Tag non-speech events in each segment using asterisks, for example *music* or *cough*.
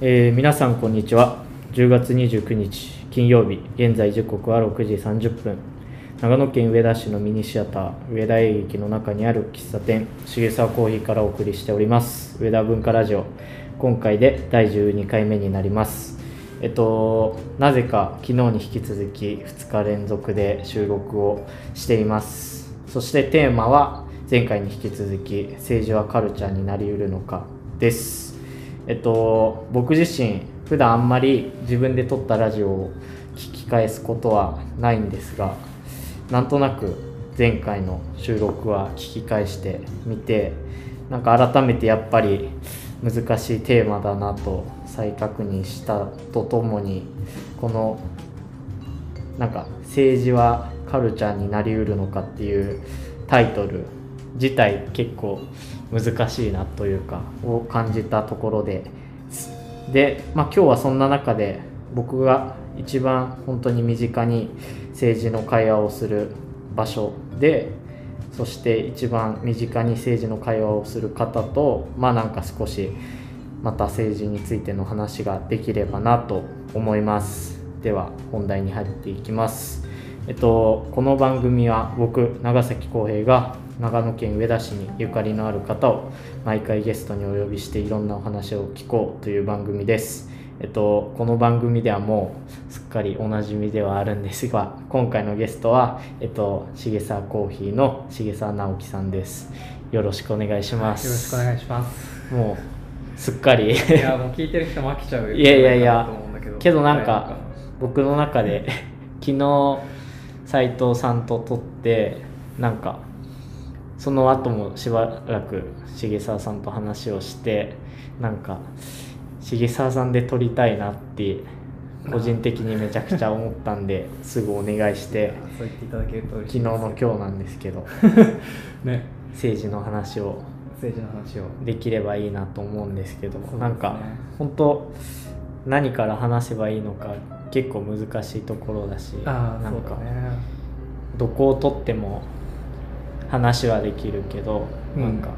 えー皆さんこんにちは。10月29日金曜日現在時刻は6時30分長野県上田市のミニシアター上田映劇の中にある喫茶店重沢コーヒーからお送りしております。上田文化ラジオ今回で第12回目になります。えっとなぜか昨日に引き続き2日連続で収録をしています。そしてテーマは前回に引き続き政治はカルチャーになりうるのかです。えっと、僕自身普段あんまり自分で撮ったラジオを聞き返すことはないんですがなんとなく前回の収録は聞き返してみてなんか改めてやっぱり難しいテーマだなと再確認したとともにこのなんか政治はカルチャーになりうるのかっていうタイトル自体結構難しいなというかを感じたところで。で、まあ、今日はそんな中で僕が一番本当に身近に政治の会話をする場所でそして一番身近に政治の会話をする方とまあなんか少しまた政治についての話ができればなと思います。では本題に入っていきます。えっとこの番組は僕長崎浩平が長野県上田市にゆかりのある方を毎回ゲストにお呼びしていろんなお話を聞こうという番組です。えっと、この番組ではもうすっかりおなじみではあるんですが今回のゲストは、えっと、重沢コーヒーの重沢直樹さんです。よろしくお願いします。よろしくお願いします。もうすっかり。いや、もう聞いてる人も飽きちゃうよ。いやいやいやけど。なんかはい僕の中で昨日斉藤さんと撮ってなんかその後もしばらく重沢さんと話をしてなんか重沢さんで撮りたいなって個人的にめちゃくちゃ思ったんで *laughs* すぐお願いしてそう言っていただけると嬉し昨日。の今日なんですけど *laughs* ね、政治の話を政治の話を。できればいいなと思うんですけどねなんか本当何から話せばいいのか結構難しいところだしああ、なんか。どこをとっても話はできるけど、うんなんか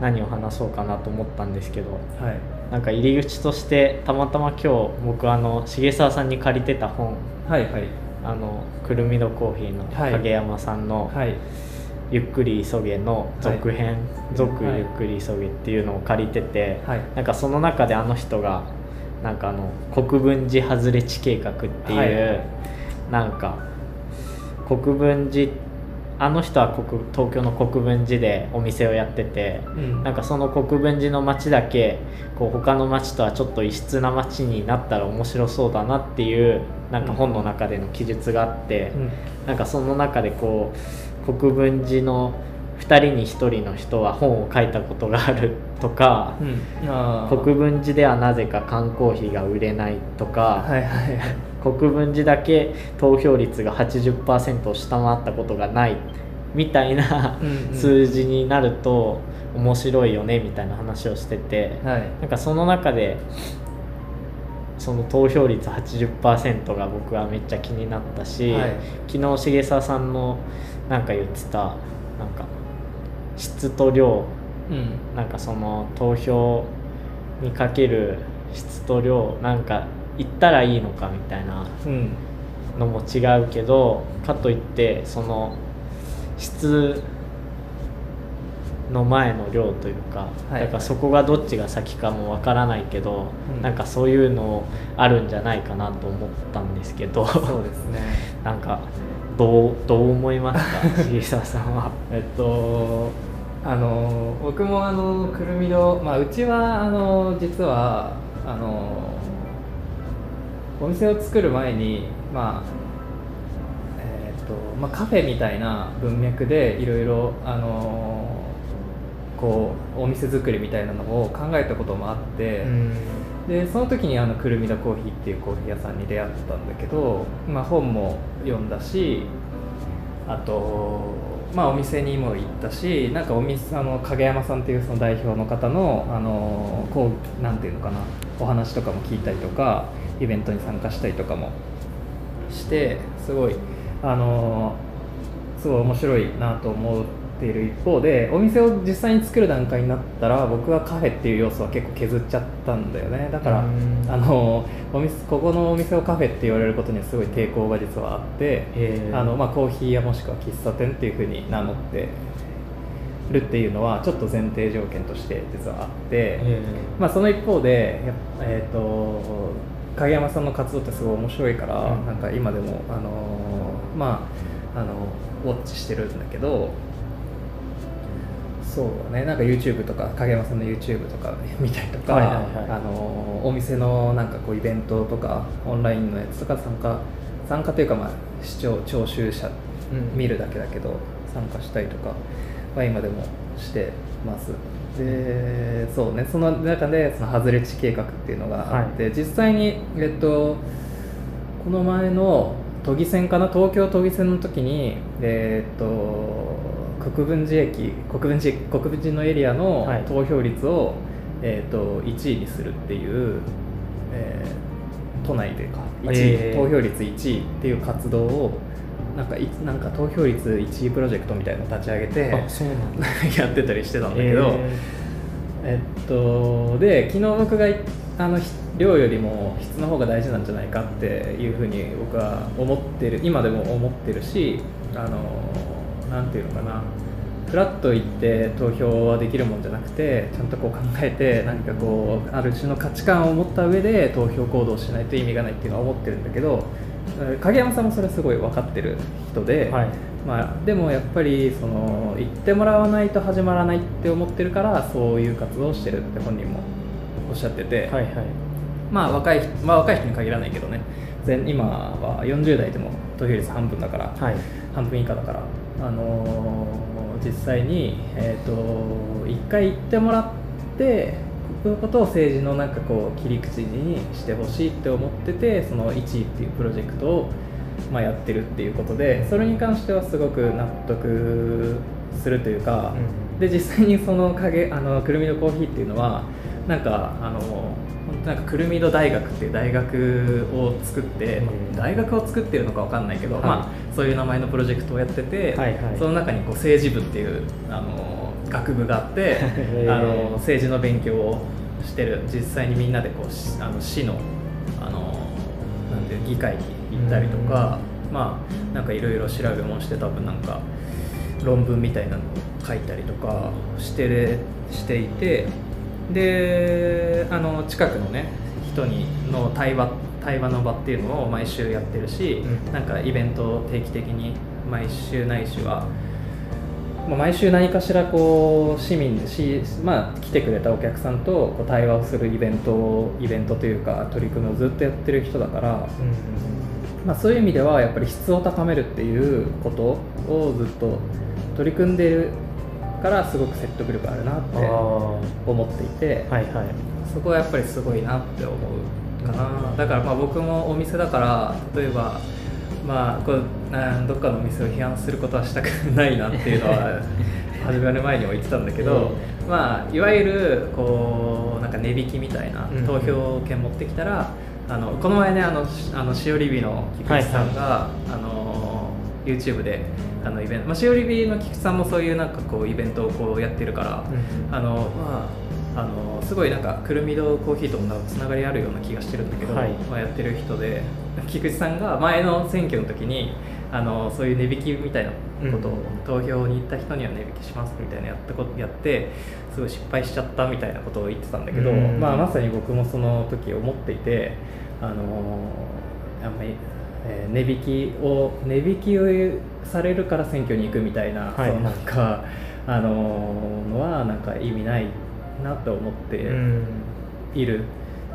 何を話そうかなと思ったんですけどはい。なんか入り口としてたまたま今日僕あの重沢さんに借りてた本はいはい。あのくるみのコーヒーのはい影山さんのはい。「ゆっくり急げ」の続編「続ゆっくり急げ」っていうのを借りてて、はい。なんかその中であの人がなんかあの国分寺外れ地計画っていう、はいなんか国分寺あの人は国東京の国分寺でお店をやっててうんなんかその国分寺の街だけこう他の街とはちょっと異質な街になったら面白そうだなっていうなんか本の中での記述があって、うんなんかその中でこう国分寺の2人に1人の人は本を書いたことがあるとか、うん。国分寺ではなぜか缶コーヒーが売れないとか、はいはいはい。国分寺だけ投票率が80%を下回ったことがないみたいな数字になると面白いよねみたいな話をしてて、はい。なんかその中でその投票率80%が僕はめっちゃ気になったし、はい昨日重沢さんのなんか言ってたなんか質と量うん。なんかその投票にかける質と量なんか言ったらいいのかみたいなうん。のも違うけどかといってその質の前の量というか、はいだからそこがどっちが先かもわからないけど、うんなんかそういうのあるんじゃないかなと思ったんですけどそうですね。*laughs* なんかどうどう思いますか？*laughs* 重沢さんは。えっとあの僕もあのくるみの、まあ、うちはあの実はあのお店を作る前に、まあえっとまあ、カフェみたいな文脈でいろいろあのこうお店作りみたいなのを考えたこともあって、うん。でその時にあのくるみだコーヒーっていうコーヒー屋さんに出会ったんだけど、まあ、本も読んだしあと、まあ、お店にも行ったしなんかお店あの影山さんっていうその代表の方のあのこうなんていうのかなお話とかも聞いたりとかイベントに参加したりとかもしてすごいあのすごい面白いなと思っっている一方でお店を実際に作る段階になったら僕はカフェっていう要素は結構削っちゃったんだよね。だからうん。あのお店ここのお店をカフェって言われることにはすごい抵抗が実はあってあの、まあ、コーヒー屋もしくは喫茶店っていうふうに名乗ってるっていうのはちょっと前提条件として実はあって、え。まあ、その一方で、えー、と影山さんの活動ってすごい面白いから、うん。なんか今でも、あのーまあ、あのウォッチしてるんだけどそうだね。なんか YouTube とか影山さんの YouTube とか *laughs* 見たりとか、はいはいはい。あのーお店のなんかこうイベントとかオンラインのやつとか参加参加というか、まあ、視聴聴衆者うん。見るだけだけど参加したりとかは今でもしてます。でそうね。その中でその外れ値計画っていうのがあって、実際にえっとこの前の都議選かな？東京都議選の時にえっと国分寺駅国分寺国分寺のエリアのはい。投票率を、えっと1位にするっていう、えー都内でか1位、えー。投票率1位っていう活動をなんかいなんか投票率1位プロジェクトみたいなのを立ち上げて *laughs* やってたりしてたんだけど、ええっとで昨日僕がいあのひ量よりも質の方が大事なんじゃないかっていうふうに僕は思ってる今でも思ってるしあのなんていうのかな。フラッと行って投票はできるもんじゃなくてちゃんとこう考えて何かこうある種の価値観を持った上で投票行動しないと意味がないっていうのは思ってるんだけどえー影山さんもそれすごい分かってる人で、はい。まあ、でもやっぱりその言ってもらわないと始まらないって思ってるからそういう活動をしてるって本人もおっしゃってて、はいはい。まあ若い人、まあ、若い人に限らないけどね。全今は40代でも投票率半分だから、はい。半分以下だから、あのー実際に、えー、と一回言ってもらってこういうことを政治のなんかこう切り口にしてほしいって思っててその1位っていうプロジェクトを、まあ、やってるっていうことでそれに関してはすごく納得するというか、うんで実際にその影あのくるみのコーヒーっていうのはなんかあの本当なんかくるみの大学っていう大学を作って、うん。大学を作ってるのかわかんないけど、はい。まあ、そういう名前のプロジェクトをやってて、はいはい。その中にこう政治部っていうあの学部があって *laughs* あの政治の勉強をしてる。実際にみんなでこうしあの市のあのなんていう議会に行ったりとか、まあなんかいろいろ調べもして多分なんか論文みたいなのを書いたりとかしてれしていてであの近くのね人にの対話対話の場っていうのを毎週やってるし、うん。なんかイベントを定期的に毎週ないしはもう毎週何かしらこう市民し、まあ、来てくれたお客さんとこう対話をするイベントをイベントというか取り組みをずっとやってる人だから、うん。まあ、そういう意味ではやっぱり質を高めるっていうことをずっと取り組んでいるからすごく説得力あるなって思っていて、はいはい。そこはやっぱりすごいなって思うかな。だからまあ僕もお店だから例えばまあこうあどっかのお店を批判することはしたくないなっていうのは *laughs* 始まる前にも言ってたんだけど、まあいわゆるこうなんか値引きみたいなうん投票券持ってきたら、あのこの前ねあのしあのしおりびの菊池さんが、あの YouTube であのイベント、まあ、しおりびの菊池さんもそういうなんかこうイベントをこうやってるから、うん。あのまああのすごいなんかくるみとコーヒーともつながりあるような気がしてるんだけど、はい。まあ、やってる人で菊池さんが前の選挙の時にあのそういう値引きみたいなことを、うん。投票に行った人には値引きしますみたいなやったことやってすごい失敗しちゃったみたいなことを言ってたんだけど、うん。まあ、まさに僕もその時思っていてあのあんまり。えー値引きを値引きをされるから選挙に行くみたいな、はい。そのなんかあののはなんか意味ないなと思ってうん。いる、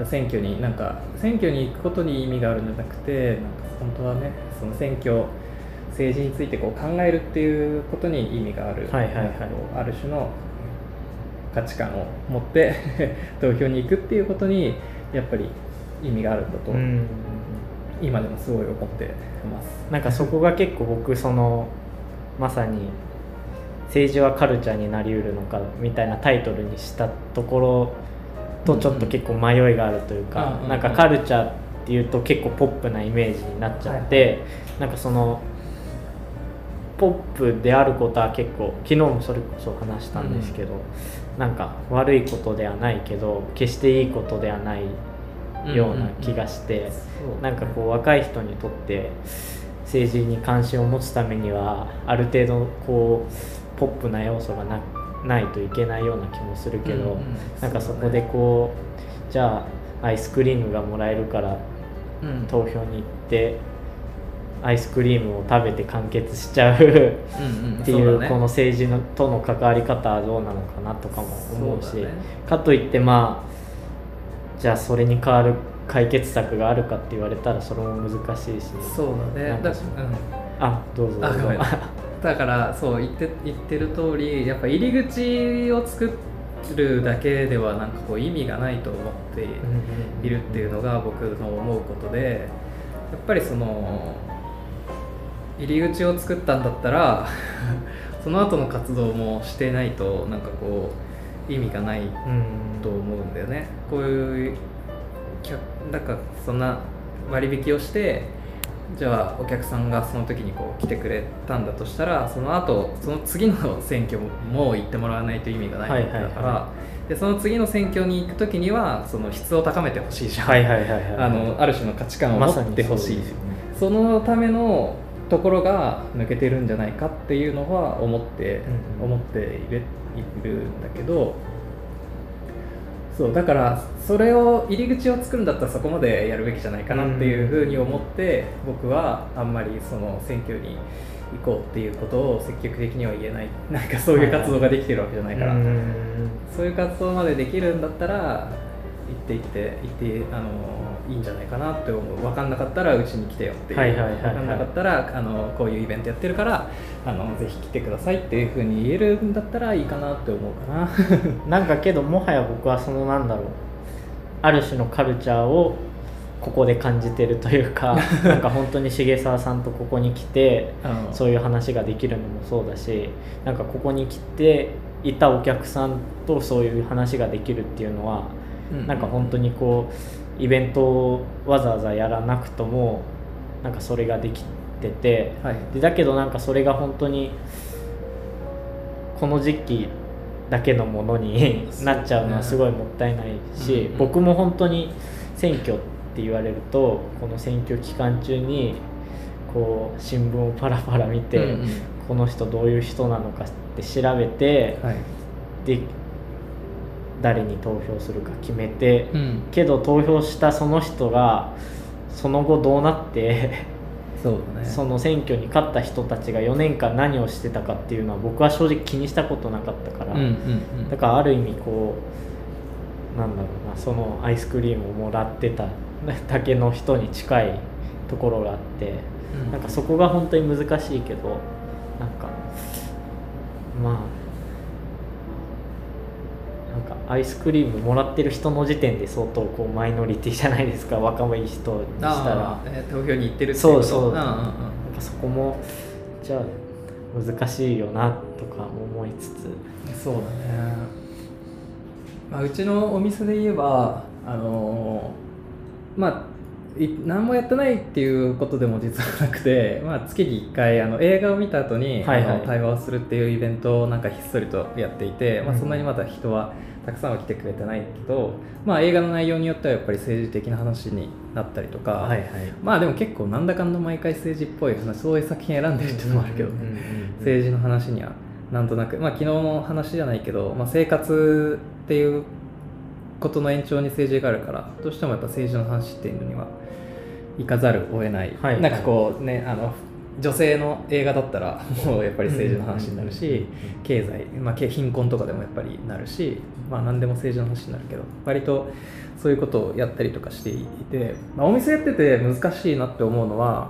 選挙になんか選挙に行くことに意味があるんじゃなくてなんか本当はねその選挙政治についてこう考えるっていうことに意味がある、はいはいはい。ある種の価値観を持って *laughs* 投票に行くっていうことにやっぱり意味があるんだと、うん今でもすごい思ってます。なんかそこが結構僕そのまさに政治はカルチャーになりうるのかみたいなタイトルにしたところとちょっと結構迷いがあるというか、うんうんなんかカルチャーっていうと結構ポップなイメージになっちゃって、はいなんかそのポップであることは結構昨日もそれこそ話したんですけど、なんか悪いことではないけど決していいことではないような気がして、そうなんかこう若い人にとって政治に関心を持つためにはある程度こうポップな要素がなないといけないような気もするけど、うんうん。なんかそこでこうじゃあアイスクリームがもらえるからうん。投票に行ってアイスクリームを食べて完結しちゃううんうん。っていうそだね。この政治のとの関わり方はどうなのかなとかも思うしね。かといってまあじゃあそれに代わる解決策があるかって言われたらそれも難しいしそうだね。だうん。あどうぞどうぞ。*laughs* だからそう言って言ってる通りやっぱ入り口を作るだけではなんかこう意味がないと思っているっていうのが僕の思うことでやっぱりその入り口を作ったんだったら *laughs* その後の活動もしてないとなんかこう意味がないうん。と思うんだよね。こういう客なんかそんな割引をしてじゃあお客さんがその時にこう来てくれたんだとしたらその後その次の選挙も行ってもらわないと意味がないわけだから、でその次の選挙に行く時にはその質を高めてほしいじゃん、はいはいはいはいあのある種の価値観を持ってほしい、そうですよね。そのためのところが抜けてるんじゃないかっていうのは思って、うんうん。思っているいるんだけどそうだからそれを入り口を作るんだったらそこまでやるべきじゃないかなっていうふうに思って、僕はあんまりその選挙に行こうっていうことを積極的には言えないなんかそういう活動ができてるわけじゃないから、うん。そういう活動までできるんだったら行って行って行ってあのいいんじゃないかなって思う。分かんなかったらうちに来てよっていう、はいはい分かんなかったらあのこういうイベントやってるからあのぜひ来てくださいっていうふうに言えるんだったらいいかなって思うかな。*laughs* なんかけどもはや僕はそのなんだろう。ある種のカルチャーをここで感じてるというか *laughs* なんか本当に重沢さんとここに来てうん。そういう話ができるのもそうだしなんかここに来ていたお客さんとそういう話ができるっていうのは、うん。なんか本当にこうイベントをわざわざやらなくともなんかそれができてて、はい。でだけどなんかそれが本当にこの時期だけのものになっちゃうのはすごいもったいないし、うんうん。僕も本当に選挙って言われるとこの選挙期間中にこう新聞をパラパラ見て、うんうん。この人どういう人なのかって調べて、はい。で誰に投票するか決めて、うん。けど投票したその人がその後どうなってそうだね。その選挙に勝った人たちが4年間何をしてたかっていうのは僕は正直気にしたことなかったから、うんうんうん。だからある意味こうなんだろうなそのアイスクリームをもらってた *laughs* だけの人に近いところがあって、うん。なんかそこが本当に難しいけどなんかまあアイスクリームもらってる人の時点で相当こうマイノリティじゃないですか。*laughs* 若い人にしたら。えー投票に行ってるってそうそう、んうんうん。なんかそこもじゃあ難しいよなとか思いつつ。そうだね、まあ、うちのお店で言えばあのーまあい何もやってないっていうことでも実はなくて、*laughs* まあ、月に1回あの映画を見た後に、はいはい。あの対話をするっていうイベントをなんかひっそりとやっていて、まあ、うん。そんなにまだ人はたくさんは来てくれてないけど、まあ、映画の内容によってはやっぱり政治的な話になったりとか、はいはい。まあでも結構なんだかんだ毎回政治っぽい話そういう作品選んでるっていうのもあるけど政治の話にはなんとなく、まあ、昨日の話じゃないけど、まあ、生活っていうことの延長に政治があるからどうしてもやっぱ政治の話っていうのには行かざるを得ない、はい。なんかこうねあの女性の映画だったら *laughs* もうやっぱり政治の話になるし経済、まあ、け貧困とかでもやっぱりなるし、まあ、何でも政治の話になるけど割とそういうことをやったりとかしていて、まあ、お店やってて難しいなって思うのは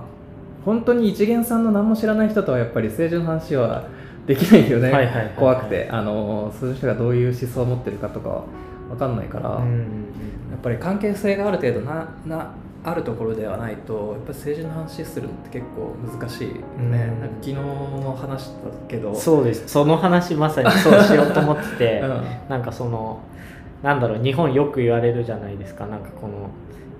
本当に一元さんの何も知らない人とはやっぱり政治の話はできないよね、はいはいはいはい怖くて。あのそういう人がどういう思想を持ってるかとかは分かんないから、やっぱり関係性がある程度ななあるところではないとやっぱり政治の話するのって結構難しいよね、うん。なんか昨日の話だけどそうです。その話まさにそうしようと思ってて、*laughs* うん。なんかそのなんだろう日本よく言われるじゃないですか。なんかこの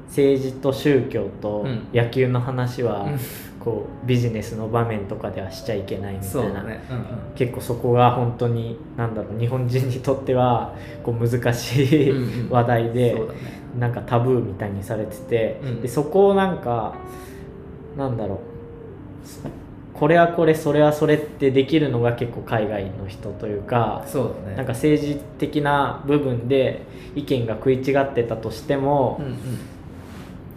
政治と宗教とうん。野球の話は、うんこうビジネスの場面とかではしちゃいけないみたいな、ね、うんうん、結構そこが本当になんだろう日本人にとってはこう難しい、うんうん。話題で、ね。なんかタブーみたいにされてて、うん。でそこをなんかなんだろうこれはこれそれはそれってできるのが結構海外の人というかそうだね。なんか政治的な部分で意見が食い違ってたとしても、うんうん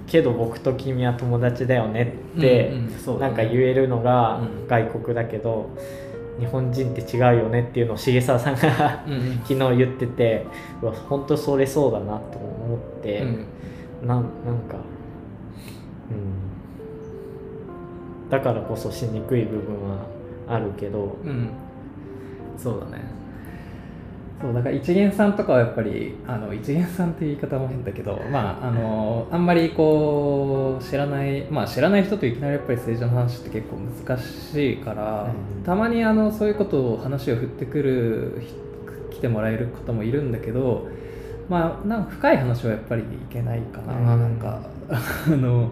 けど僕と君は友達だよねって、うんうんそうだね。なんか言えるのがうん。外国だけど、日本人って違うよねっていうのを重沢さんが *laughs* 昨日言っててうわ本当それそうだなと思って、うん。なんなんかうん。だからこそしにくい部分はあるけど、うん。そうだねそうだから一元さんとかはやっぱりあの一元さんっていう言い方も変だけどまああのあんまりこう知らないまあ知らない人といきなりやっぱり政治の話って結構難しいから、うん。たまにあのそういうことを話を振ってくるひ来てもらえる方もいるんだけどまあなんか深い話はやっぱりいけないかな、うん。なんか *laughs* あの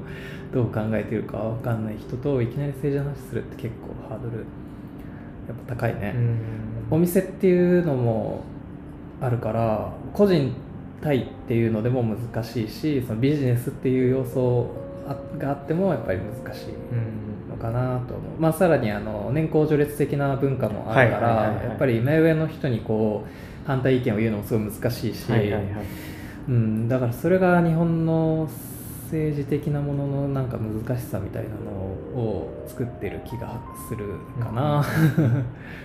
どう考えてるかわかんない人といきなり政治の話するって結構ハードルやっぱ高いね、うん。お店っていうのもあるから個人対っていうのでも難しいしそのビジネスっていう要素あがあってもやっぱり難しいうんのかなと思う、まあ、さらにあの年功序列的な文化もあるからやっぱり目上の人にこう反対意見を言うのもすごい難しいし、うん、だからそれが日本の政治的なもののなんか難しさみたいなのを作ってる気がするかな。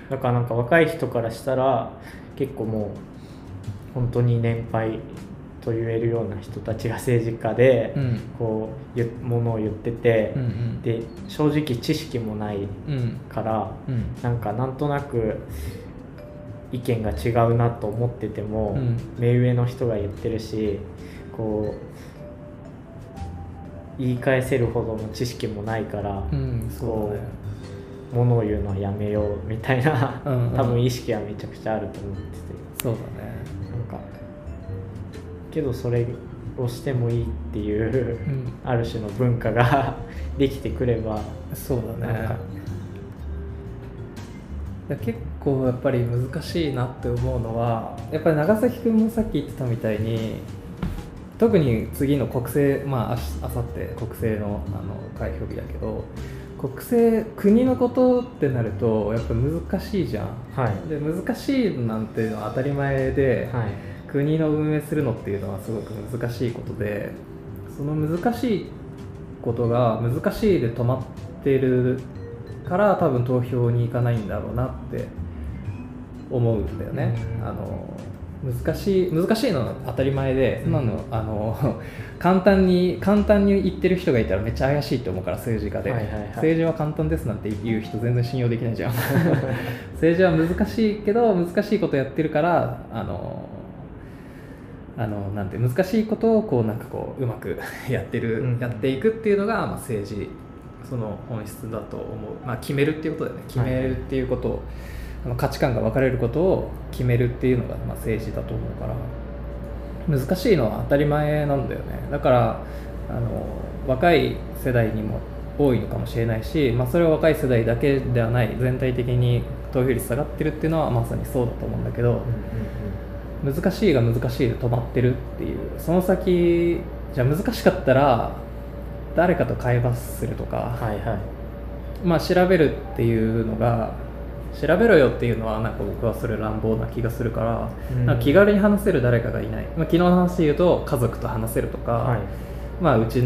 だからなんか若い人からしたら結構もう本当に年配と言えるような人たちが政治家で、うん。こう言ものを言ってて、うんうん。で正直知識もないうんからうん。なんかなんとなく意見が違うなと思ってても、うん。目上の人が言ってるしこう言い返せるほどの知識もないから、うん、そうだね。ものを言うのはやめようみたいな、うんうん。多分意識はめちゃくちゃあると思ってて。そうだね。けどそれをしてもいいっていう、うん。ある種の文化が *laughs* できてくればそうだね。結構やっぱり難しいなって思うのはやっぱり長崎君もさっき言ってたみたいに特に次の国政まああさって国政のあの開票日だけど国政国のことってなるとやっぱ難しいじゃん。はい。で難しいなんていうのは当たり前で、はい国の運営するのっていうのはすごく難しいことでその難しいことが難しいで止まってるから多分投票に行かないんだろうなって思うんだよね。うん。あの難しい難しいのは当たり前で、うん。そんなのあの *laughs* 簡単に簡単に言ってる人がいたらめっちゃ怪しいと思うから政治家で、はいはいはい。政治は簡単ですなんて言う人全然信用できないじゃん。*laughs* 政治は難しいけど難しいことやってるからあのあのなんて難しいことをこうなんかこううまく *laughs* やってる、うん。やっていくっていうのが、まあ、政治その本質だと思う、まあ、決めるっていうことだよね。決めるっていうことを、あの価値観が分かれることを決めるっていうのが、まあ、政治だと思うから難しいのは当たり前なんだよね。だからあの若い世代にも多いのかもしれないし、まあ、それは若い世代だけではない。全体的に投票率下がってるっていうのはまさにそうだと思うんだけど、難しいが難しいで止まってるっていうその先じゃあ難しかったら誰かと会話するとか、はいはい。まあ調べるっていうのが調べろよっていうのはなんか僕はそれ乱暴な気がするから、うん。なんか気軽に話せる誰かがいない、まあ、昨日の話で言うと家族と話せるとか、はい。まあうち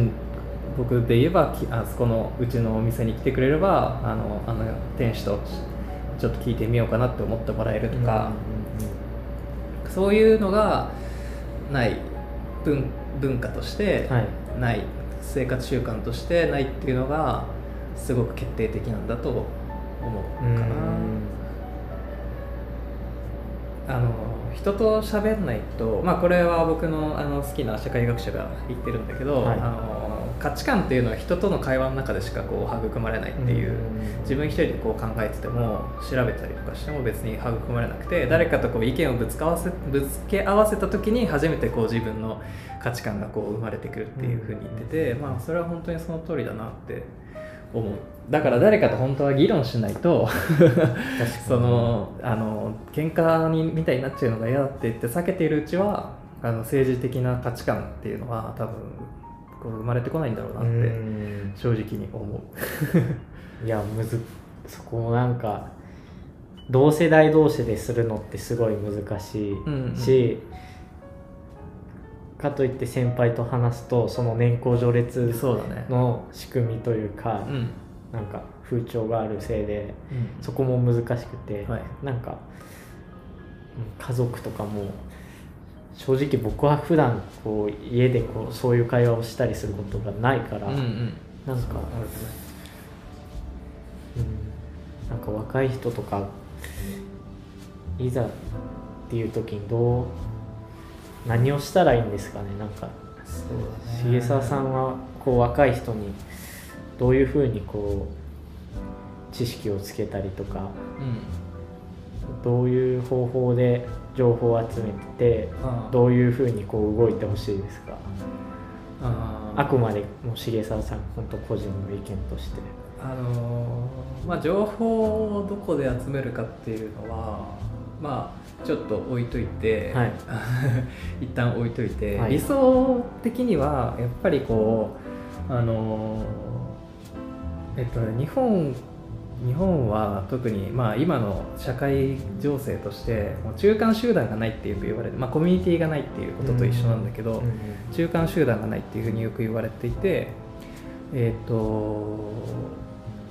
僕で言えばきあそこのうちのお店に来てくれればあのあの店主とちょっと聞いてみようかなって思ってもらえるとか、そういうのがない文文化としてはい。ない、生活習慣としてないっていうのがすごく決定的なんだと思ううん。かな。あの人と喋んないと、まあ、これは僕のあの好きな社会学者が言ってるんだけど、はい。あの価値観っていうのは人との会話の中でしかこう育まれないっていう、うん。自分一人でこう考えてても調べたりとかしても別に育まれなくて誰かとこう意見をぶつかわせぶつけ合わせた時に初めてこう自分の価値観がこう生まれてくるっていうふうに言ってて、まあ、それは本当にその通りだなって思う。だから誰かと本当は議論しないと *laughs* そのあの喧嘩にみたいになっちゃうのが嫌だって言って避けているうちはあの政治的な価値観っていうのは多分生まれてこないんだろうなってうん。正直に思う。*laughs* いやむずそこもなんか同世代同士でするのってすごい難しいし、かといって先輩と話すとその年功序列そうだね。の仕組みというか、うん。なんか風潮があるせいでうん。そこも難しくて、はい。なんかうん家族とかも正直僕は普段こう家でこうそういう会話をしたりすることがないから、うんうん。なんか、うん、なんか若い人とかいざっていう時にどう何をしたらいいんですかね。なんかそうだね。重沢さんはこう若い人にどういうふうにこう知識をつけたりとかうんどういう方法で情報を集めてどういうふうにこう動いてほしいですか？あーあくまでもう重沢さん本当個人の意見として。あのーまあ情報をどこで集めるかっていうのはまあちょっと置いといて、はい。*laughs* 一旦置いといて、はい。理想的にはやっぱりこうあのーえっと日本日本は特に、まあ、今の社会情勢としてもう中間集団がないってよく言われて、まあ、コミュニティがないっていうことと一緒なんだけど、中間集団がないっていうふうによく言われていて、えー、と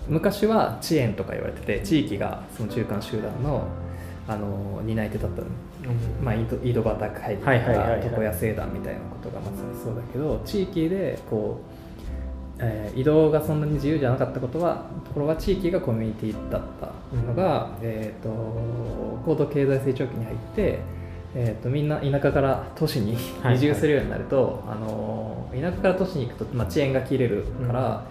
昔は遅延とか言われてて地域がその中間集団のあの担い手だったの、まあ、井戸端会議とか床屋聖団みたいなことがまさにそうだけど地域でこう、えー移動がそんなに自由じゃなかったことはところが地域がコミュニティだったのが、えー、と高度経済成長期に入って、えー、とみんな田舎から都市に *laughs* はい移住するようになると、あの田舎から都市に行くと、まあ、遅延が切れるから、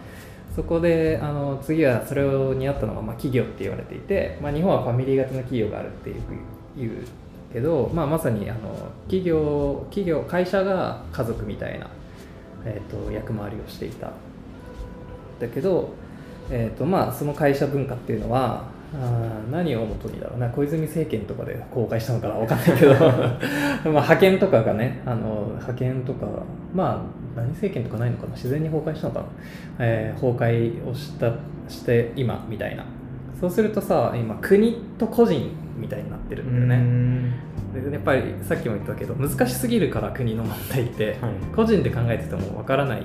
そこであの次はそれを担ったのが、まあ、企業って言われていて、まあ、日本はファミリー型の企業があるっていう言うけど、まあ、まさにあの企業企業会社が家族みたいな、えー、と役回りをしていただけど、えーとまあ、その会社文化っていうのはあー何をもとにだろうな小泉政権とかで公開したのかな分かんないけど。*laughs* まあ派遣とかがねあの派遣とかまあ何政権とかないのかな自然に崩壊したのかな、えー崩壊をしたして今みたいな。そうするとさ今国と個人みたいになってるんだよね、でやっぱりさっきも言ったけど難しすぎるから国の問題って、はい。個人で考えててもわからない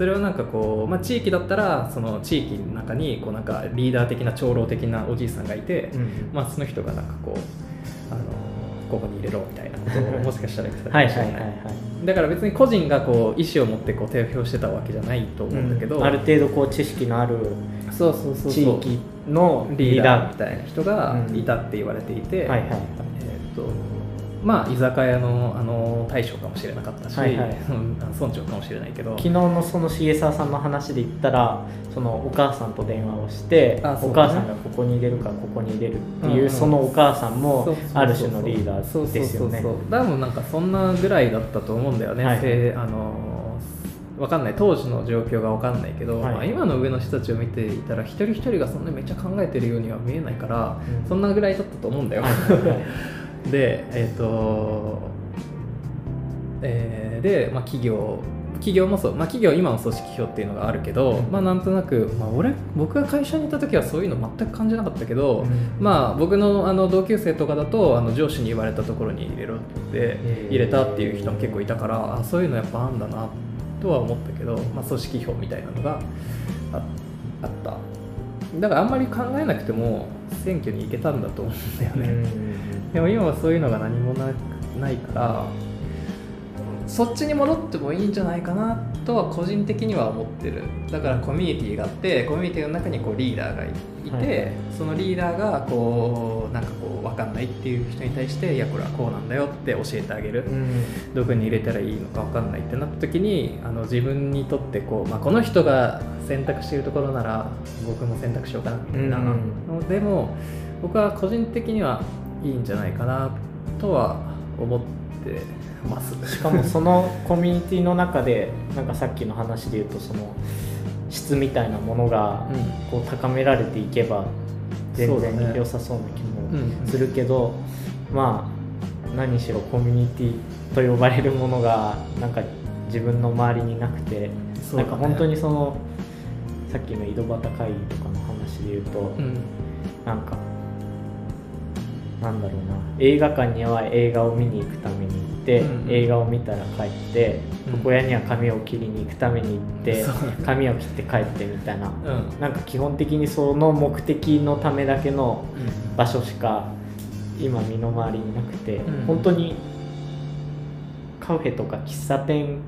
それはなんかこう、まあ、地域だったらその地域の中にこうなんかリーダー的な長老的なおじいさんがいて、まあ、その人がなんかこうあのここに入れろみたいなことをもしかしたら言ってたかはいもしれない。はいはいはいだから別に個人がこう意思を持ってこう投票してたわけじゃないと思うんだけど、うん。ある程度こう知識のあるそうそうそうそう。地域のリーダー。みたいな人がいたって言われていて、はいはい。えーっとまあ居酒屋のあの大将かもしれなかったし、はいはい。うん村長かもしれないけど。昨日のその重沢さんの話で言ったらそのお母さんと電話をして、ね。お母さんがここに入れるかここに入れるっていう、うんうん。そのお母さんもある種のリーダーですよね。多分なんかそんなぐらいだったと思うんだよね、はい。せあのわかんない。当時の状況がわかんないけど、はい。まあ今の上の人たちを見ていたら一人一人がそんなめっちゃ考えてるようには見えないから、うん。そんなぐらいだったと思うんだよ、はいはいはいでえっ、とえーで、まあ、企業企業もそう、まあ、企業今の組織票っていうのがあるけど、うんまあなんとなく、まあ、俺僕が会社にいた時はそういうの全く感じなかったけど、うんまあ僕のあの同級生とかだとあの上司に言われたところに入れろって入れたっていう人も結構いたからあそういうのやっぱあんだなとは思ったけど、まあ、組織票みたいなのがああっただからあんまり考えなくても選挙に行けたんだと思うんだよね、うんでも今はそういうのが何もなないからそっちに戻ってもいいんじゃないかなとは個人的には思ってる。だからコミュニティがあってコミュニティの中にこうリーダーがいいて、はいそのリーダーがこうなんかこう分かんないっていう人に対していやこれはこうなんだよって教えてあげる、うん。どこに入れたらいいのか分かんないってなった時にあの自分にとってこう、まあ、この人が選択しているところなら僕も選択しようかなみたいなうん。のでも僕は個人的にはいいんじゃないかなとは思ってます。しかもそのコミュニティの中でなんかさっきの話で言うとその質みたいなものがうん。こう高められていけば全然良さそうな気うんもするけど、まあ何しろコミュニティと呼ばれるものがなんか自分の周りになくて、なんか本当にそのさっきの井戸端会議とかの話で言うと、うん。なんかなんだろうな。映画館には映画を見に行くためにて、うん映画を見たら帰ってうん。床屋には髪を切りに行くために行って、髪を切って帰ってみたいな。うん。なんか基本的にその目的のためだけの場所しか今身の回りになくて、うん。本当にカフェとか喫茶店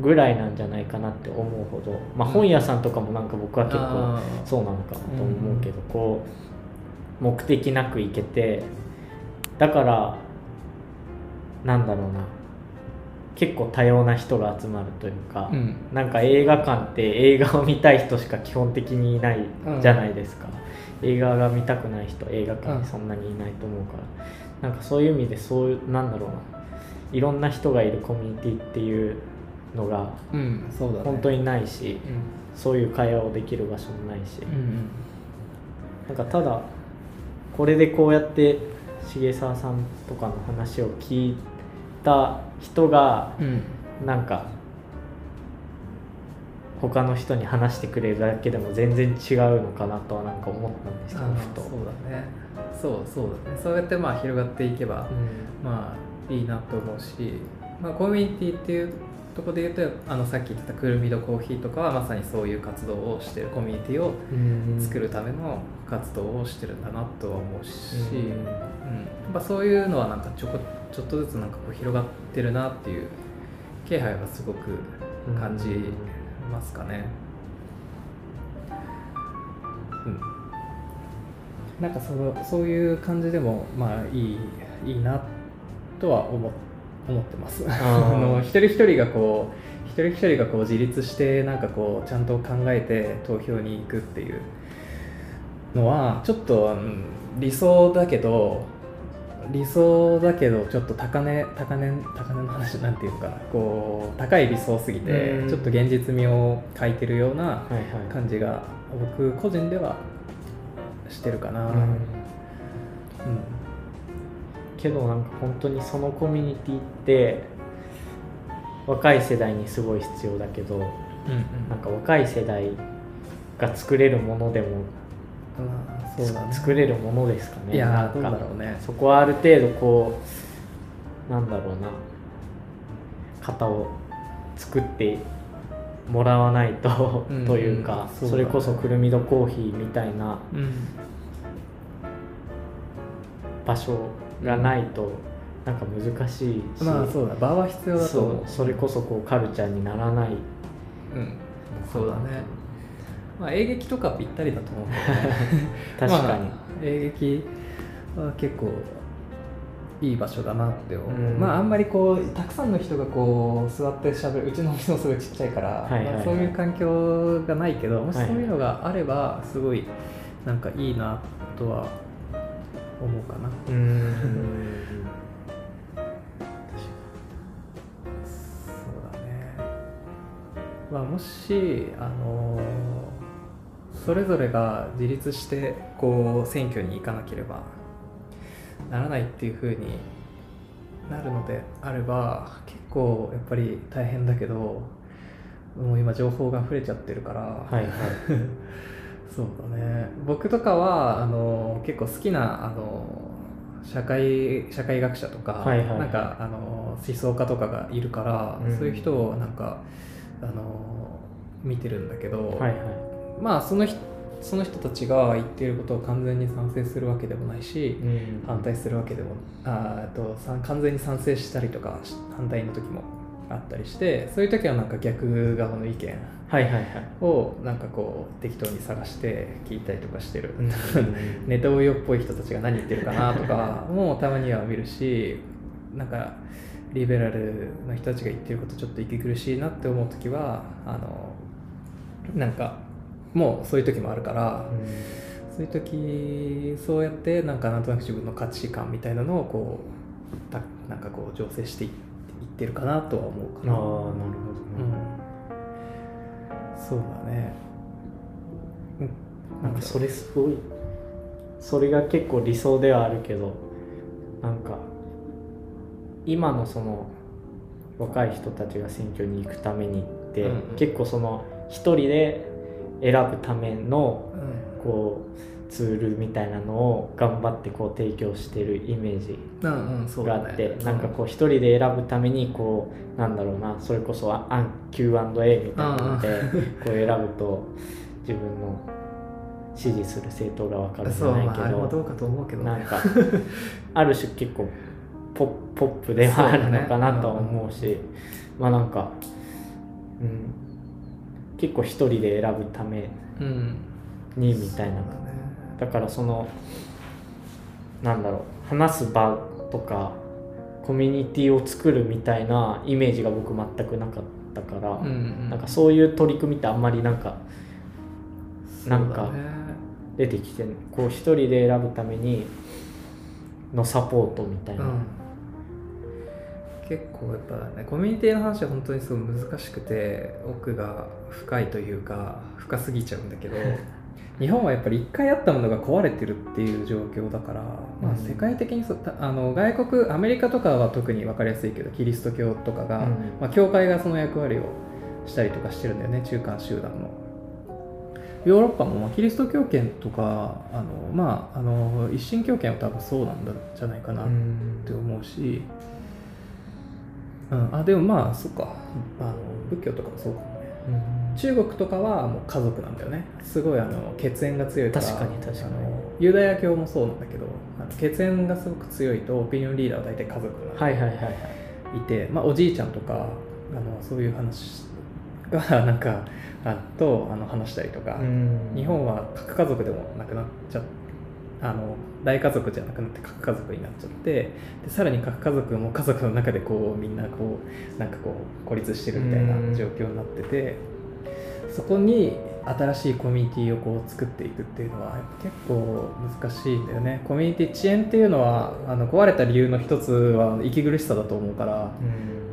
ぐらいなんじゃないかなって思うほど、まあ、うん。本屋さんとかもなんか僕は結構そうなのかなと思うけど、こう目的なく行けてだからなんだろうな。結構多様な人が集まるというか、うん。なんか映画館って映画を見たい人しか基本的にいないじゃないですか、映画が見たくない人映画館にそんなにいないと思うから、なんかそういう意味でそういうなんだろうな。いろんな人がいるコミュニティっていうのが本当にないし、そういう会話をできる場所もないし、うんうん。なんかただこれでこうやって重沢さんとかの話を聞いた人がうん。なんか他の人に話してくれるだけでも全然違うのかなとはなんか思ったんですけどふと。そうだね。そうそうだね。そうやってまあ広がっていけば、うんまあいいなと思うし、まあ、コミュニティっていうところで言うとあのさっき言ってたくるみどコーヒーとかはまさにそういう活動をしてる。コミュニティをうん作るための活動をしてるんだなとは思うし、うんうんやっぱそういうのはなんかちょこちょっとずつなんかこう広がってるなっていう気配はすごく感じますかね。うん、なんかそのそういう感じでもまあいいいいなとは思思ってます。あ *laughs* の一人一人がこう一人一人がこう自立してなんかこうちゃんと考えて投票に行くっていうのはちょっと、うん理想だけど理想だけどちょっと高値高値高値の話なんていうのかな。こう高い理想すぎてうん。ちょっと現実味を欠いてるような感じが僕個人ではしてるかな。うん。けどなんか本当にそのコミュニティって若い世代にすごい必要だけどうんうん。なんか若い世代が作れるものでもまあそうだね。作れるものですかねいやなんだろうね。そこはある程度こうなんだろうな。型を作ってもらわないと、うん。というか、そうだねそれこそくるみどコーヒーみたいなうん。場所がないとなんか難しいし、まあそうだ。場は必要だとそれこそこうカルチャーにならない。うん。そうだねまあ演劇とかぴったりだと思う *laughs* 確かに、まあ演劇は結構いい場所だなって思う、うん。まああんまりこうたくさんの人がこう座ってしゃべる。うちのお店もすごいちっちゃいから、はいはいはい。まあそういう環境がないけどもしはい。そういうのがあればすごいなんかいいなとは思うかな、うーん。*laughs* そうだね。まあもしあのそれぞれが自立してこう選挙に行かなければならないっていう風になるのであれば結構やっぱり大変だけどもう今情報が溢れちゃってるから、はいはい。*laughs* そうだね。僕とかはあの結構好きなあの社会社会学者とか、はいはい。なんかあの思想家とかがいるから、うん。そういう人をなんかあの見てるんだけど、はいはいまあその人その人たちが言っていることを完全に賛成するわけでもないし、うん。反対するわけでもあとさ完全に賛成したりとかし反対の時もあったりしてそういう時はなんか逆側の意見をなんかこう適当に探して聞いたりとかしてる、うん。*laughs* ネトウヨっぽい人たちが何言ってるかなとか *laughs* もたまには見るしなんかリベラルの人たちが言ってることちょっと息苦しいなって思う時はあのなんかもうそういう時もあるから、そういう時そうやってなんかなんとなく自分の価値観みたいなのをこうたなんかこう醸成していいってるかなとは思うかな。ああなるほどうん。ね、そうだね。なんかそれすごい。それが結構理想ではあるけどなんか今のその若い人たちが選挙に行くためにって、うんうん。結構その一人で選ぶためのうん。こうツールみたいなのを頑張ってこう提供してるイメージうんうんそうだね。があって、なんかこう一人で選ぶためにこうなんだろうなそれこそ Q&A みたいなのでこう選ぶと自分の支持する政党が分かるんじゃないけどまどうかと思うけどね。なんかある種結構ポポップではあるのかなとは思うしまあなんか、うん、結構一人で選ぶためうん。にみたいな。そうだね。だからそのなんだろう話す場とかコミュニティを作るみたいなイメージが僕全くなかったから、うんうん。なんかそういう取り組みってあんまりなんかなんか出てきてこう一人で選ぶためにのサポートみたいな、うん結構やっぱねコミュニティの話は本当にすごい難しくて奥が深いというか深すぎちゃうんだけど *laughs* 日本はやっぱり一回あったものが壊れてるっていう状況だから、まあ、うん。世界的にそあの外国アメリカとかは特に分かりやすいけどキリスト教とかが、うん。まあ、教会がその役割をしたりとかしてるんだよね中間集団の。ヨーロッパもまあキリスト教圏とかあの、まあ、あの一神教圏は多分そうなんだじゃないかなって思うし、うん、あでもまあそっか。あの仏教とかもそうかもね。うん。中国とかはもう家族なんだよね。すごいあの血縁が強いか。ら確かに確かに。ユダヤ教もそうなんだけどあの血縁がすごく強いとオピニオンリーダーは大体家族なんではいはいはいはい。いて、まあ、おじいちゃんとかあのそういう話がなんかあとあの話したりとか、うん。日本は核家族でもなくなっちゃっあの大家族じゃなくなって核家族になっちゃってでさらに核家族も家族の中でこうみんなこうなんかこう孤立してるみたいな状況になっててそこに新しいコミュニティをこう作っていくっていうのは結構難しいんだよね。コミュニティ遅延っていうのはあの壊れた理由の一つは息苦しさだと思うから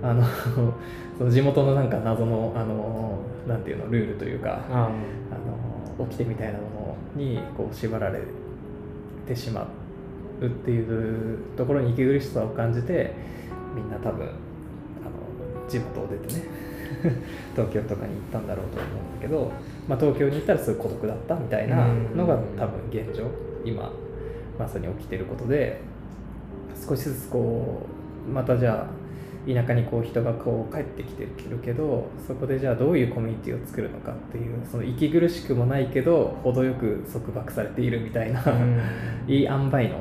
うん。あの *laughs* その地元のなんか謎のあのなんていうのルールというかああ。の掟みたいなものにこう縛られてしまうっていうところに息苦しさを感じてみんな多分あの地元を出てね *laughs* 東京とかに行ったんだろうと思うんだけど、まあ、東京に行ったらすごい孤独だったみたいなのが多分現状今まさに起きてることで少しずつこうまたじゃあ田舎にこう人がこう帰ってきてるけどそこでじゃあどういうコミュニティを作るのかっていうその息苦しくもないけど程よく束縛されているみたいな、うん。いい塩梅の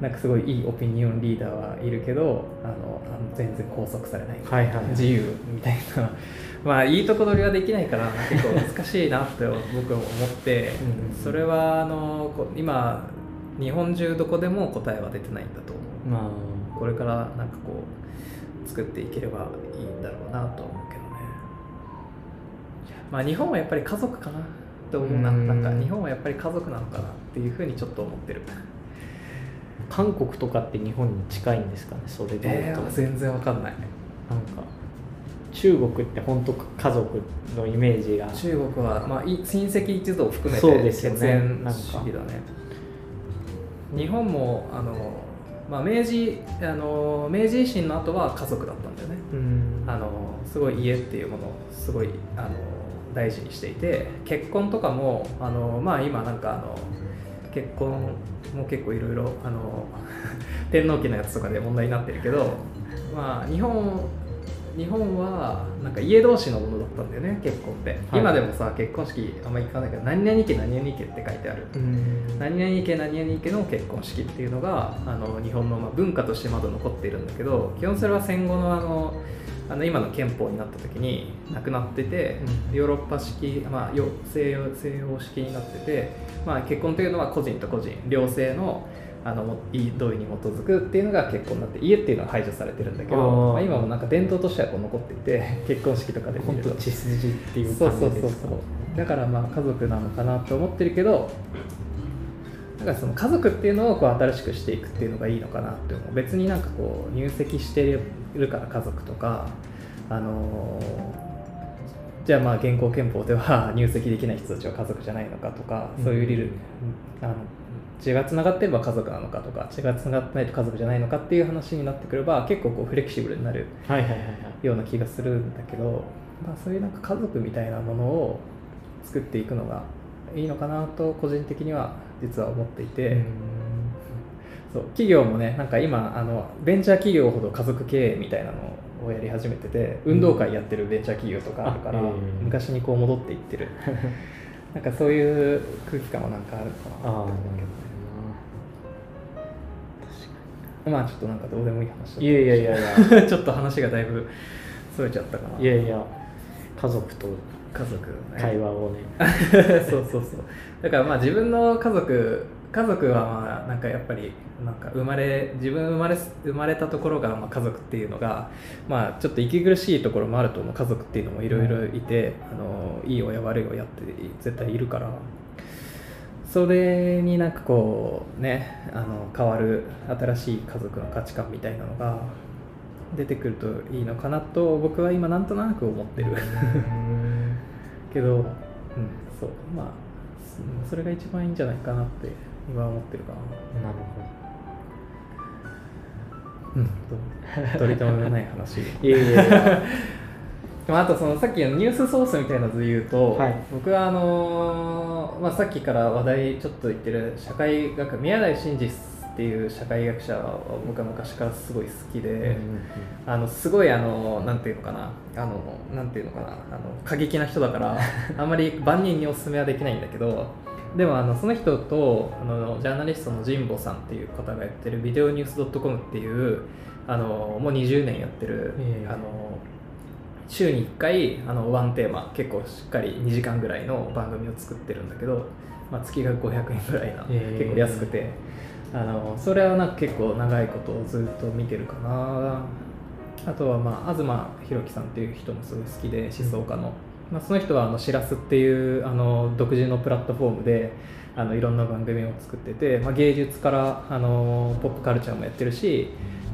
なんかすごいいいオピニオンリーダーはいるけどあのあの全然拘束されない、はいはい自由みたいな。*laughs* まあいいとこ取りはできないから結構難しいなって僕は思ってうん。それはあのこ今日本中どこでも答えは出てないんだと思う。まあこれからなんかこう作っていければいいんだろうなとは思うけどね。まあ日本はやっぱり家族かなと思うな。うん。なんか日本はやっぱり家族なのかなっていうふうにちょっと思ってる。韓国とかって日本に近いんですかね？それで言えー、全然わかんない。なんか中国って本当家族のイメージが。中国は、まあ、い親戚一同含めそうてですよ主義だね。日本もあの、まあ、明治あの明治維新の後は家族だったんだよね。うん。あのすごい家っていうものをすごいあの大事にしていて結婚とかもあの、まあ、今なんかあの結婚も結構いろいろあの *laughs* 天皇家のやつとかで問題になってるけど、まあ、日本日本はなんか家同士のものだったんだよね結婚って、はい。今でもさ結婚式あんまり聞かないけど何々家何々家って書いてある。うん。何々家何々家の結婚式っていうのがあの日本のまあ文化としてまだ残っているんだけど基本それは戦後のあのあの今の憲法になった時になくなってて、うん。ヨーロッパ式、まあ、よ西洋西洋式になってて、まあ、結婚というのは個人と個人両性のあのもいい同意に基づくっていうのが結婚になって家っていうのは排除されてるんだけどまあ、今もなんか伝統としてはこう残っていて結婚式とかで見ると。血筋っていうそう感そうそうそじですかう。だからまあ家族なのかなと思ってるけどだからその家族っていうのをこう新しくしていくっていうのがいいのかなって思う。別になんかこう入籍してるから家族とかあのーじゃあまあ現行憲法では *laughs* 入籍できない人たちは家族じゃないのかとかそういう理ル、あの血がつながってれば家族なのかとか血がつながってないと家族じゃないのかっていう話になってくれば結構こうフレキシブルになるような気がするんだけど、まあ、そういうなんか家族みたいなものを作っていくのがいいのかなと個人的には実は思っていて、そう企業もねなんか今あのベンチャー企業ほど家族経営みたいなのをやり始めてて運動会やってるベンチャー企業とかあるから、あええ。昔にこう戻っていってる。*laughs* なんかそういう空気感はなんかあるかなああなるほどまあちょっとなんかどうでもいい話い。やいやいやいや。*laughs* ちょっと話がだいぶそれちゃったかな。いやいや。家族と家族のね。会話をね。*laughs* そうそうそう。だからまあ自分の家族家族はまあなんかやっぱりなんか生まれ自分生まれ生まれたところがまあ家族っていうのがまあちょっと息苦しいところもあると思う。家族っていうのもいろいろいて、あのいい親悪い親って絶対いるからそれになんかこうねあの変わる新しい家族の価値観みたいなのが出てくるといいのかなと僕は今なんとなく思ってる。*laughs* けど、うん、そう。まあそそれが一番いいんじゃないかなって今は思ってるかな。なるほうんと取り留めのない話。ど *laughs* いやいやいやまあ、あとそのさっきのニュースソースみたいなので言うと、はい。僕はあのーまあ、さっきから話題ちょっと言ってる社会学宮台真司っていう社会学者は僕は昔からすごい好きで、うんうんあのすごいあのなんていうのかな。あのなんていうのかな。あの過激な人だから *laughs* あんまり万人にお勧めはできないんだけどでもあのその人とあのジャーナリストの神保さんっていう方がやってるビデオニュース .com っていうあのもう20年やってる、ええ。あの週に1回あのワンテーマ結構しっかり2時間ぐらいの番組を作ってるんだけど、まあ、月額500円ぐらいな、ええ結構安くて。あのそれはなんか結構長いことずっと見てるかな。あとはまあ東博樹さんっていう人もすごい好きで思想家の、まあ、その人はあのしらすっていうあの独自のプラットフォームであのいろんな番組を作ってて、まあ、芸術からあのポップカルチャーもやってるし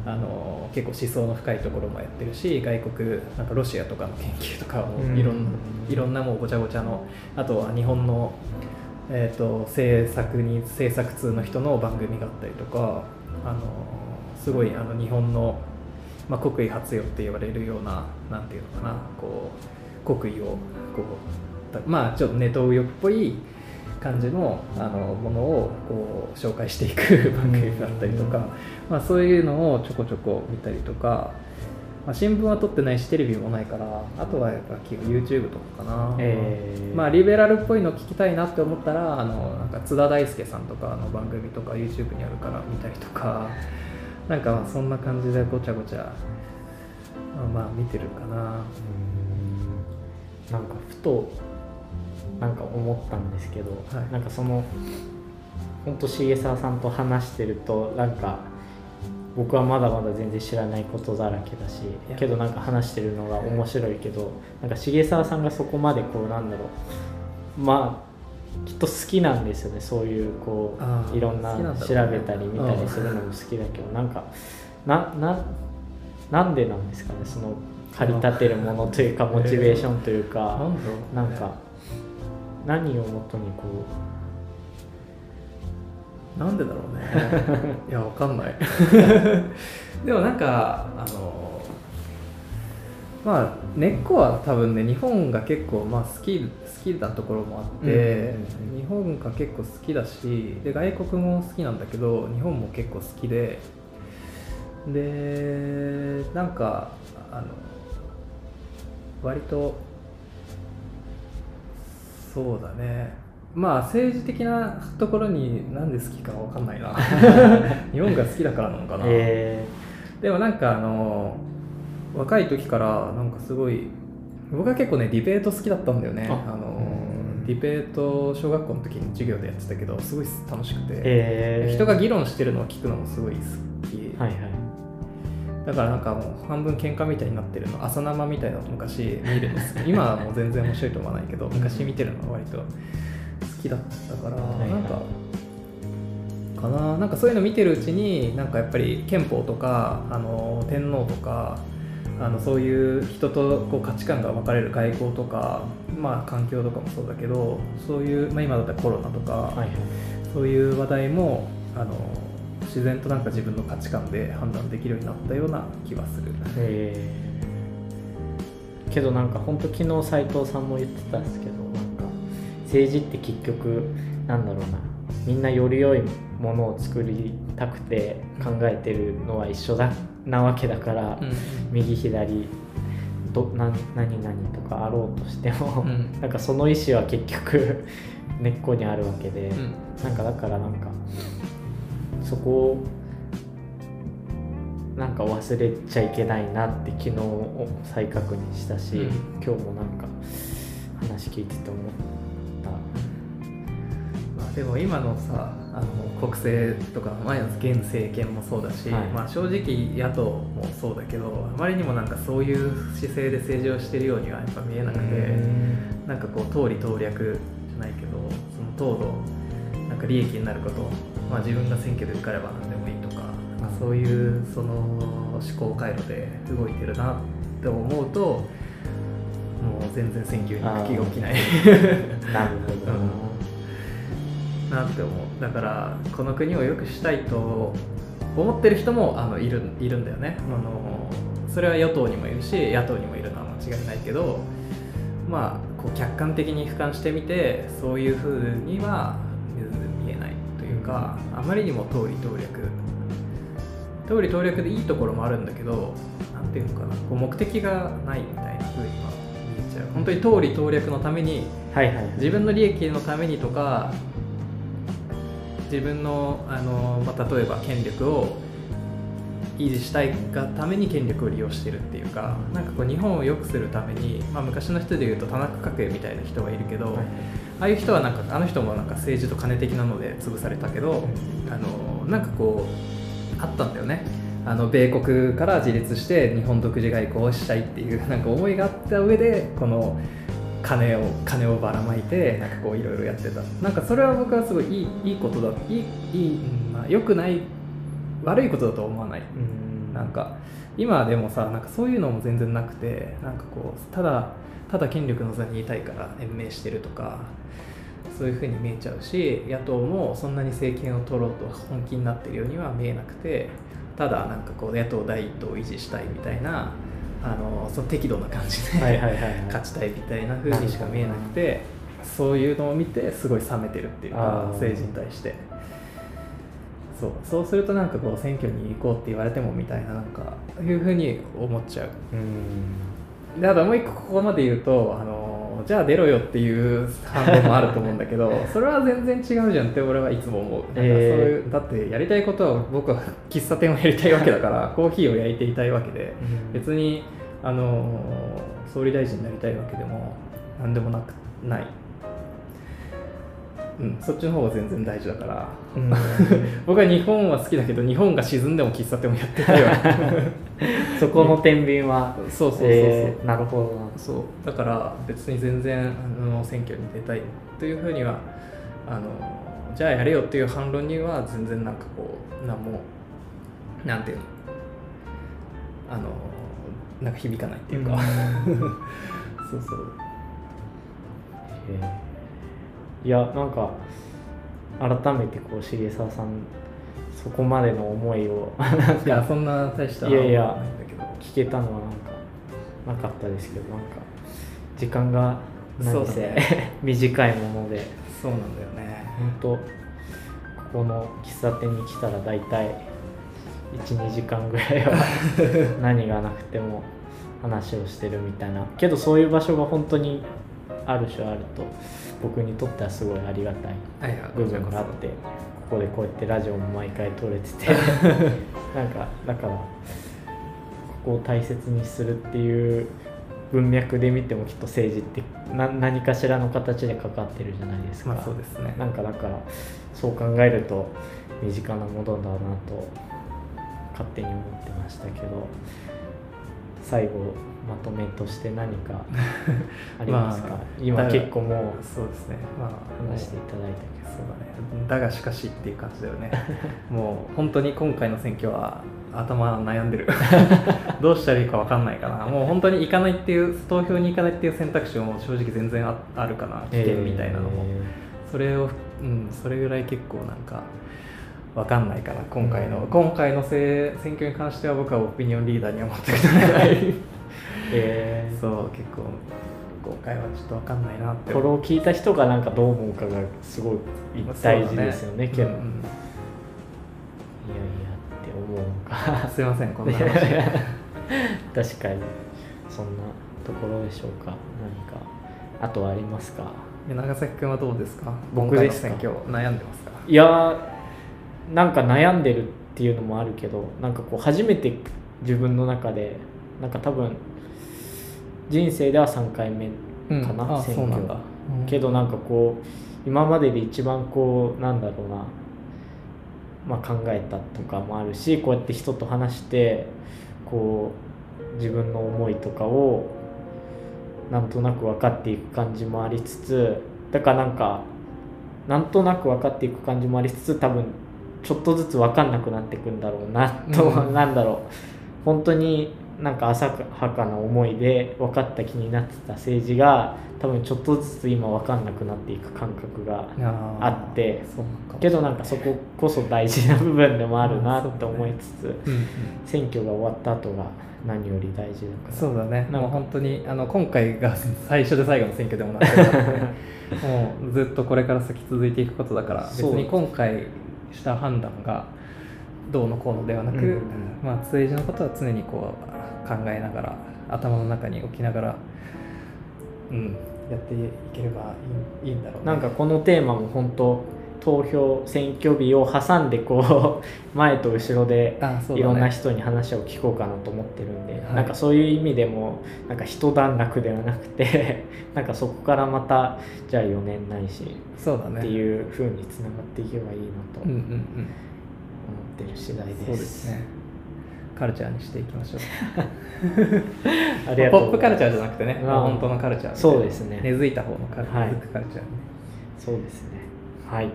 あの結構思想の深いところもやってるし外国なんかロシアとかの研究とかもうん。いろんいろんなもうごちゃごちゃのあとは日本の、えー、と制作に制作通の人の番組があったりとかあのすごいあの日本の、まあ、国威発揚って言われるようななんていうのかなこう国威をこうだまあちょっとネトウヨっぽい感じのあのものをこう紹介していく番組だったりとか、まあ、そういうのをちょこちょこ見たりとか、まあ、新聞は撮ってないしテレビもないからあとはやっぱ YouTube とかかな、えーまあリベラルっぽいの聞きたいなって思ったらあのなんか津田大輔さんとかの番組とか YouTube にあるから見たりとかなんかまあそんな感じでごちゃごちゃ、まあ、まあ見てるかな。うん。なんかふとなんか思ったんですけど、はい。なんかその本当重沢さんと話してるとなんか僕はまだまだ全然知らないことだらけだしや。けどなんか話してるのが面白いけどなんか重沢さんがそこまでこうなんだろう。まあきっと好きなんですよね。そういうこういろんな調べたり見たりするのも好きだけどなんかなななんでなんですかね。その駆り立てるものというか *laughs* モチベーションというか、なんか何をもとにこなんでだろうね。*laughs* いやわかんない。*laughs* でもなんかあのまあ根っこは多分ね日本が結構まあ好き好きなところもあって、うん。日本が結構好きだしで外国も好きなんだけど日本も結構好きででなんかあの割とそうだね。まあ政治的なところになんで好きかわかんないな。*laughs* 日本が好きだからなのかうな、えでもなんかあの若い時からなんかすごい僕は結構ねディベート好きだったんだよね。あ。あのうんディベート小学校の時に授業でやってたけどすごい楽しくて、えー人が議論してるのを聞くのもすごい好き、はいはいだからなんかもう半分喧嘩みたいになってるの朝生みたいなの昔見るの好き。*laughs* 今はもう全然面白いと思わないけど昔見てるのは割と好きだったから、なんかかな。なんかそういうの見てるうちになんかやっぱり憲法とかあの天皇とかああのそういう人とこう価値観が分かれる外交とか、まあ、環境とかもそうだけどそういう、まあ、今だったらコロナとか、はいはい。そういう話題もあの自然となんか自分の価値観で判断できるようになったような気はする。えー。けどなんか本当昨日斉藤さんも言ってたんですけどなんか政治って結局なんだろうなみんなより良いものを作りたくて考えてるのは一緒だなわけだから、右左どな何々とかあろうとしても、うん。なんかその意思は結局根っこにあるわけで、うん。なんかだからなんかそこをなんか忘れちゃいけないなって昨日再確認したし、うん。今日もなんか話聞いてて思った。まあ、でも今のさあの国政とか前の現政権もそうだし、はい。まあ、正直野党もそうだけどあまりにもなんかそういう姿勢で政治をしてるようにはやっぱ見えなくてなんかこう党利党略じゃないけどその党のなんか利益になること、まあ、自分が選挙で受かれば何でもいいとかなんかそういうその思考回路で動いてるなって思うともう全然選挙に行く気が起きない。なるほど。な、*laughs* なって思う。だからこの国を良くしたいと思ってる人もあのいるいるんだよね。あのそれは与党にもいるし野党にもいるのは間違いないけどまあこう客観的に俯瞰してみてそういうふうにはというかあまりにも党利党略。党利党略でいいところもあるんだけどなんていうのかな。こう目的がないみたいなふうには見えちゃう。本当に党利党略のためにはいはいはい。自分の利益のためにとか自分のあの、まあ、例えば権力を維持したいがために権力を利用してるっていうかなんかこう日本を良くするために、まあ、昔の人でいうと田中角栄みたいな人がいるけど、はい。ああいう人はなんかあの人もなんか政治と金的なので潰されたけど、あのなんかこうあったんだよね。あの米国から自立して日本独自外交をしたいっていう *laughs* なんか思いがあった上でこの金を金をばらまいてなんかこういろいろやってた。なんかそれは僕はすごいいいいいことだいいいい、うんまあ、良くない悪いことだとは思わない。うん。なんか今はでもさなんかそういうのも全然なくてなんかこうただただ権力の座にいたいから延命してるとかそういうふうに見えちゃうし野党もそんなに政権を取ろうと本気になってるようには見えなくてただなんかこう野党第一党を維持したいみたいなあのその適度な感じで、はいはい勝ちたいみたいな風にしか見えなくてそういうのを見てすごい冷めてるっていうあかー。政治に対してそうそうするとなんかこう選挙に行こうって言われてもみたいななんかいう風に思っちゃう。うん。であともう一個ここまで言うとあのじゃあ出ろよっていう反応もあると思うんだけど *laughs* それは全然違うじゃんって俺はいつも思う。なんかそういう、だってやりたいことは僕は喫茶店をやりたいわけだからコーヒーを焼いていたいわけでうん。別にあの総理大臣になりたいわけでも何でもなくない、うん、そっちの方が全然大事だから。うん。*laughs* 僕は日本は好きだけど日本が沈んでも喫茶店をやってたいわ *laughs* そこの天秤は。*laughs* そうそうそうそう、えーなるほどな。そう。だから別に全然あの選挙に出たいというふうにはあのじゃあやれよっていう反論には全然なんかこう何もなんていうの？あのなんか響かないっていうか、そうそう。えーいやなんか改めてこう重沢さんそこまでの思いをいやそんな大したいやいや聞けたのはなんかなかったですけどなんか時間が何せ、ね。*laughs* 短いもので。そうなんだよね。本当ここの喫茶店に来たら大体12時間ぐらいは *laughs* 何がなくても話をしてるみたいな。けどそういう場所が本当にある種あると僕にとってはすごいありがたい部分があってここでこうやってラジオも毎回撮れてて *laughs* なんかだからここを大切にするっていう文脈で見てもきっと政治ってな何かしらの形でかかってるじゃないですか、まあそうですね。なんかだからそう考えると身近なものだなと勝手に思ってましたけど最後まとめとして何か *laughs* ありますか、まあ今だ結構もうそうですね。まあ話していただいたけど。そうだね。だがしかしっていう感じだよね。*laughs* もう本当に今回の選挙は頭悩んでる。*laughs* どうしたらいいか分かんないかな。もう本当に行かないっていう投票に行かないっていう選択肢も正直全然ああるかな。危険みたいなのも、それをうんそれぐらい結構なんか分かんないかな。今回の、うん。今回のせ選挙に関しては僕はオピニオンリーダーには持ってくれないえー。そう結構今回はちょっと分かんないなって。これを聞いた人がなんかどう思うかがすごい大事ですよねけど、うんうん。いやいやって思うのか。すいませんこんな話。*laughs* 確かにそんなところでしょうか。何かあとはありますか？で長崎君はどうですか？僕ですか？今回の選挙悩んでますか？いやーなんか悩んでるっていうのもあるけどなんかこう初めて自分の中でなんか多分人生では3回目かな、あ選挙。そうなんけどなんかこう今までで一番こうなんだろうな、まあ、考えたとかもあるしこうやって人と話してこう自分の思いとかをなんとなく分かっていく感じもありつつだからなんかなんとなく分かっていく感じもありつつ多分ちょっとずつ分かんなくなっていくんだろうなと、うん。なんだろう。本当になんか浅はかな思いで分かった気になってた政治が多分ちょっとずつ今分かんなくなっていく感覚があって。けどなんかそここそ大事な部分でもあるなって思いつつ、うんうん。選挙が終わった後が何より大事だから。そうだね。なんか。もう本当にあの今回が最初で最後の選挙でもなくて。*laughs* もうずっとこれから先続いていくことだから別に今回した判断がどうのこうのではなく、うんうん。まあ政治のことは常にこう考えながら頭の中に置きながら、うん、やっていければいいいいんだろうね。なんかこのテーマも本当投票選挙日を挟んでこう *laughs* 前と後ろでいろんな人に話を聞こうかなと思ってるんで、はい。なんかそういう意味でもなんか一段落ではなくて *laughs* なんかそこからまたじゃあ4年ないしそうだね。っていう風につながっていけばいいなと思ってる次第です。そうですねカルチャーにしていきましょう。*laughs* ありがとうポップカルチャーーじゃなくてね、まあ本当のカルチャーそうですね。根付いた方のカル,、はい。カルチャーにね。そうですね。はい。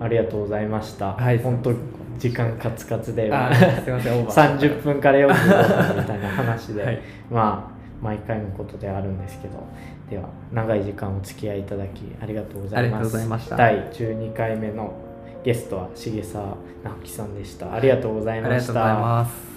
ありがとうございました。はい。本当時間カツカツで。すいませんオーバー。*laughs* 30分から45分みたいな話で、はい。まあ毎回のことではあるんですけど。では長い時間お付き合いいただきありがとうございます。ありがとうございました。第12回目のゲストは重澤直樹さんでした。ありがとうございました。ありがとうございます。